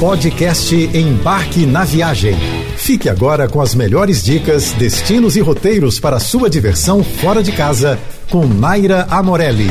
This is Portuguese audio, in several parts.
Podcast Embarque na Viagem. Fique agora com as melhores dicas, destinos e roteiros para sua diversão fora de casa com Naira Amorelli.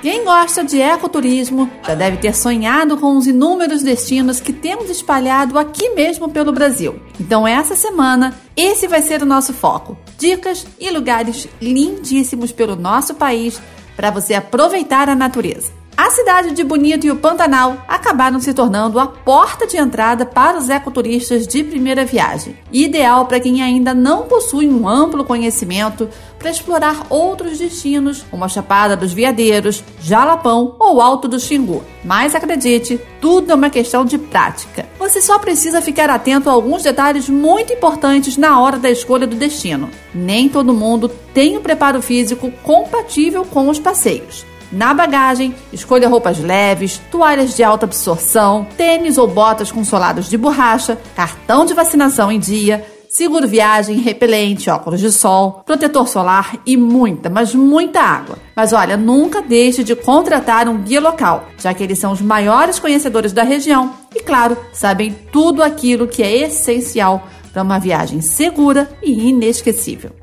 Quem gosta de ecoturismo já deve ter sonhado com os inúmeros destinos que temos espalhado aqui mesmo pelo Brasil. Então, essa semana, esse vai ser o nosso foco: dicas e lugares lindíssimos pelo nosso país para você aproveitar a natureza. A cidade de Bonito e o Pantanal acabaram se tornando a porta de entrada para os ecoturistas de primeira viagem, ideal para quem ainda não possui um amplo conhecimento para explorar outros destinos, como a Chapada dos Veadeiros, Jalapão ou Alto do Xingu. Mas acredite, tudo é uma questão de prática. Você só precisa ficar atento a alguns detalhes muito importantes na hora da escolha do destino. Nem todo mundo tem o preparo físico compatível com os passeios. Na bagagem, escolha roupas leves, toalhas de alta absorção, tênis ou botas com solados de borracha, cartão de vacinação em dia, seguro viagem, repelente, óculos de sol, protetor solar e muita, mas muita água. Mas olha, nunca deixe de contratar um guia local, já que eles são os maiores conhecedores da região e, claro, sabem tudo aquilo que é essencial para uma viagem segura e inesquecível.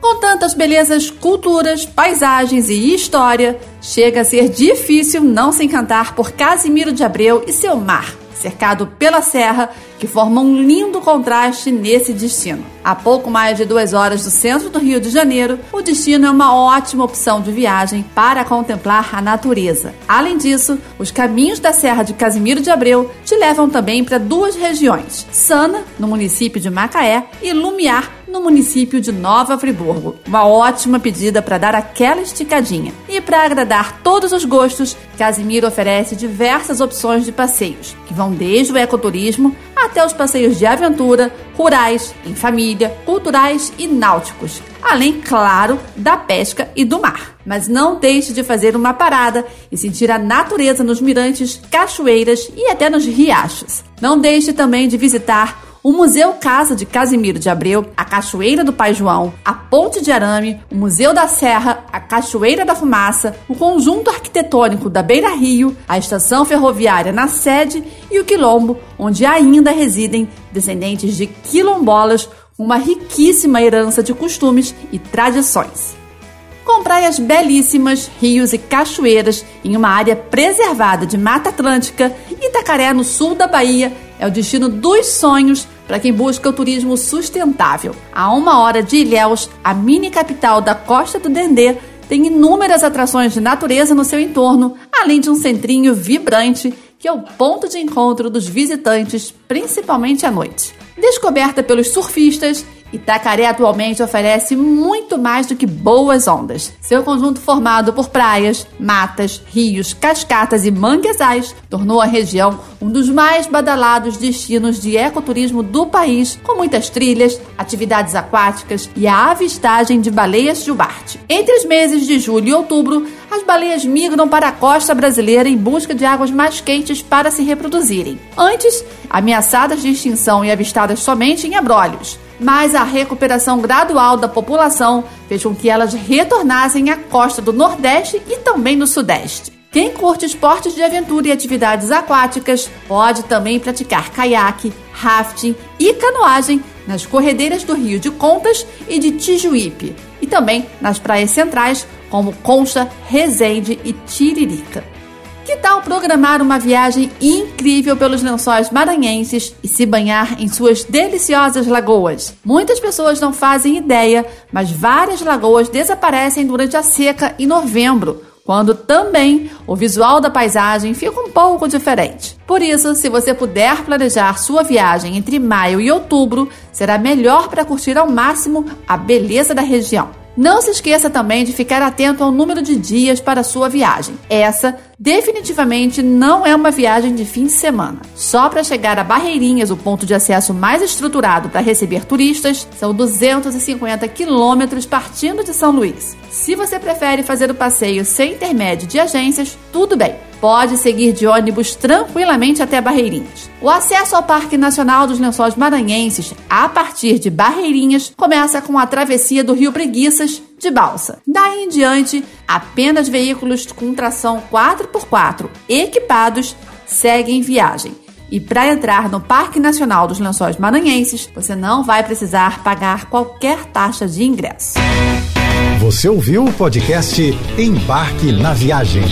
Com tantas belezas, culturas, paisagens e história, chega a ser difícil não se encantar por Casimiro de Abreu e seu mar, cercado pela serra, que forma um lindo contraste nesse destino. A pouco mais de duas horas do centro do Rio de Janeiro, o destino é uma ótima opção de viagem para contemplar a natureza. Além disso, os caminhos da Serra de Casimiro de Abreu te levam também para duas regiões: Sana, no município de Macaé, e Lumiar, no município de Nova Friburgo. Uma ótima pedida para dar aquela esticadinha. E para agradar todos os gostos, Casimiro oferece diversas opções de passeios, que vão desde o ecoturismo até os passeios de aventura, rurais, em família, culturais e náuticos, além, claro, da pesca e do mar. Mas não deixe de fazer uma parada e sentir a natureza nos mirantes, cachoeiras e até nos riachos. Não deixe também de visitar o Museu Casa de Casimiro de Abreu, a Cachoeira do Pai João, a Ponte de Arame, o Museu da Serra, a Cachoeira da Fumaça, o conjunto arquitetônico da Beira Rio, a estação ferroviária na sede e o Quilombo, onde ainda residem descendentes de quilombolas uma riquíssima herança de costumes e tradições. Com praias belíssimas, rios e cachoeiras em uma área preservada de Mata Atlântica, Itacaré, no sul da Bahia, é o destino dos sonhos para quem busca o turismo sustentável. A uma hora de Ilhéus, a mini capital da Costa do Dendê, tem inúmeras atrações de natureza no seu entorno, além de um centrinho vibrante que é o ponto de encontro dos visitantes, principalmente à noite. Descoberta pelos surfistas Itacaré atualmente oferece muito mais do que boas ondas. Seu conjunto formado por praias, matas, rios, cascatas e manguezais tornou a região um dos mais badalados destinos de ecoturismo do país, com muitas trilhas, atividades aquáticas e a avistagem de baleias jubarte. Entre os meses de julho e outubro, as baleias migram para a costa brasileira em busca de águas mais quentes para se reproduzirem. Antes, ameaçadas de extinção e avistadas somente em abrolhos mas a recuperação gradual da população fez com que elas retornassem à costa do Nordeste e também do Sudeste. Quem curte esportes de aventura e atividades aquáticas pode também praticar caiaque, rafting e canoagem nas corredeiras do Rio de Contas e de Tijuípe, e também nas praias centrais como Concha, Resende e Tiririca. Que tal programar uma viagem incrível pelos lençóis maranhenses e se banhar em suas deliciosas lagoas? Muitas pessoas não fazem ideia, mas várias lagoas desaparecem durante a seca em novembro, quando também o visual da paisagem fica um pouco diferente. Por isso, se você puder planejar sua viagem entre maio e outubro, será melhor para curtir ao máximo a beleza da região. Não se esqueça também de ficar atento ao número de dias para sua viagem. Essa definitivamente não é uma viagem de fim de semana. Só para chegar a Barreirinhas, o ponto de acesso mais estruturado para receber turistas, são 250 quilômetros partindo de São Luís. Se você prefere fazer o passeio sem intermédio de agências, tudo bem pode seguir de ônibus tranquilamente até Barreirinhas. O acesso ao Parque Nacional dos Lençóis Maranhenses, a partir de Barreirinhas, começa com a travessia do Rio Preguiças de balsa. Daí em diante, apenas veículos com tração 4x4 equipados seguem viagem. E para entrar no Parque Nacional dos Lençóis Maranhenses, você não vai precisar pagar qualquer taxa de ingresso. Você ouviu o podcast Embarque na Viagem.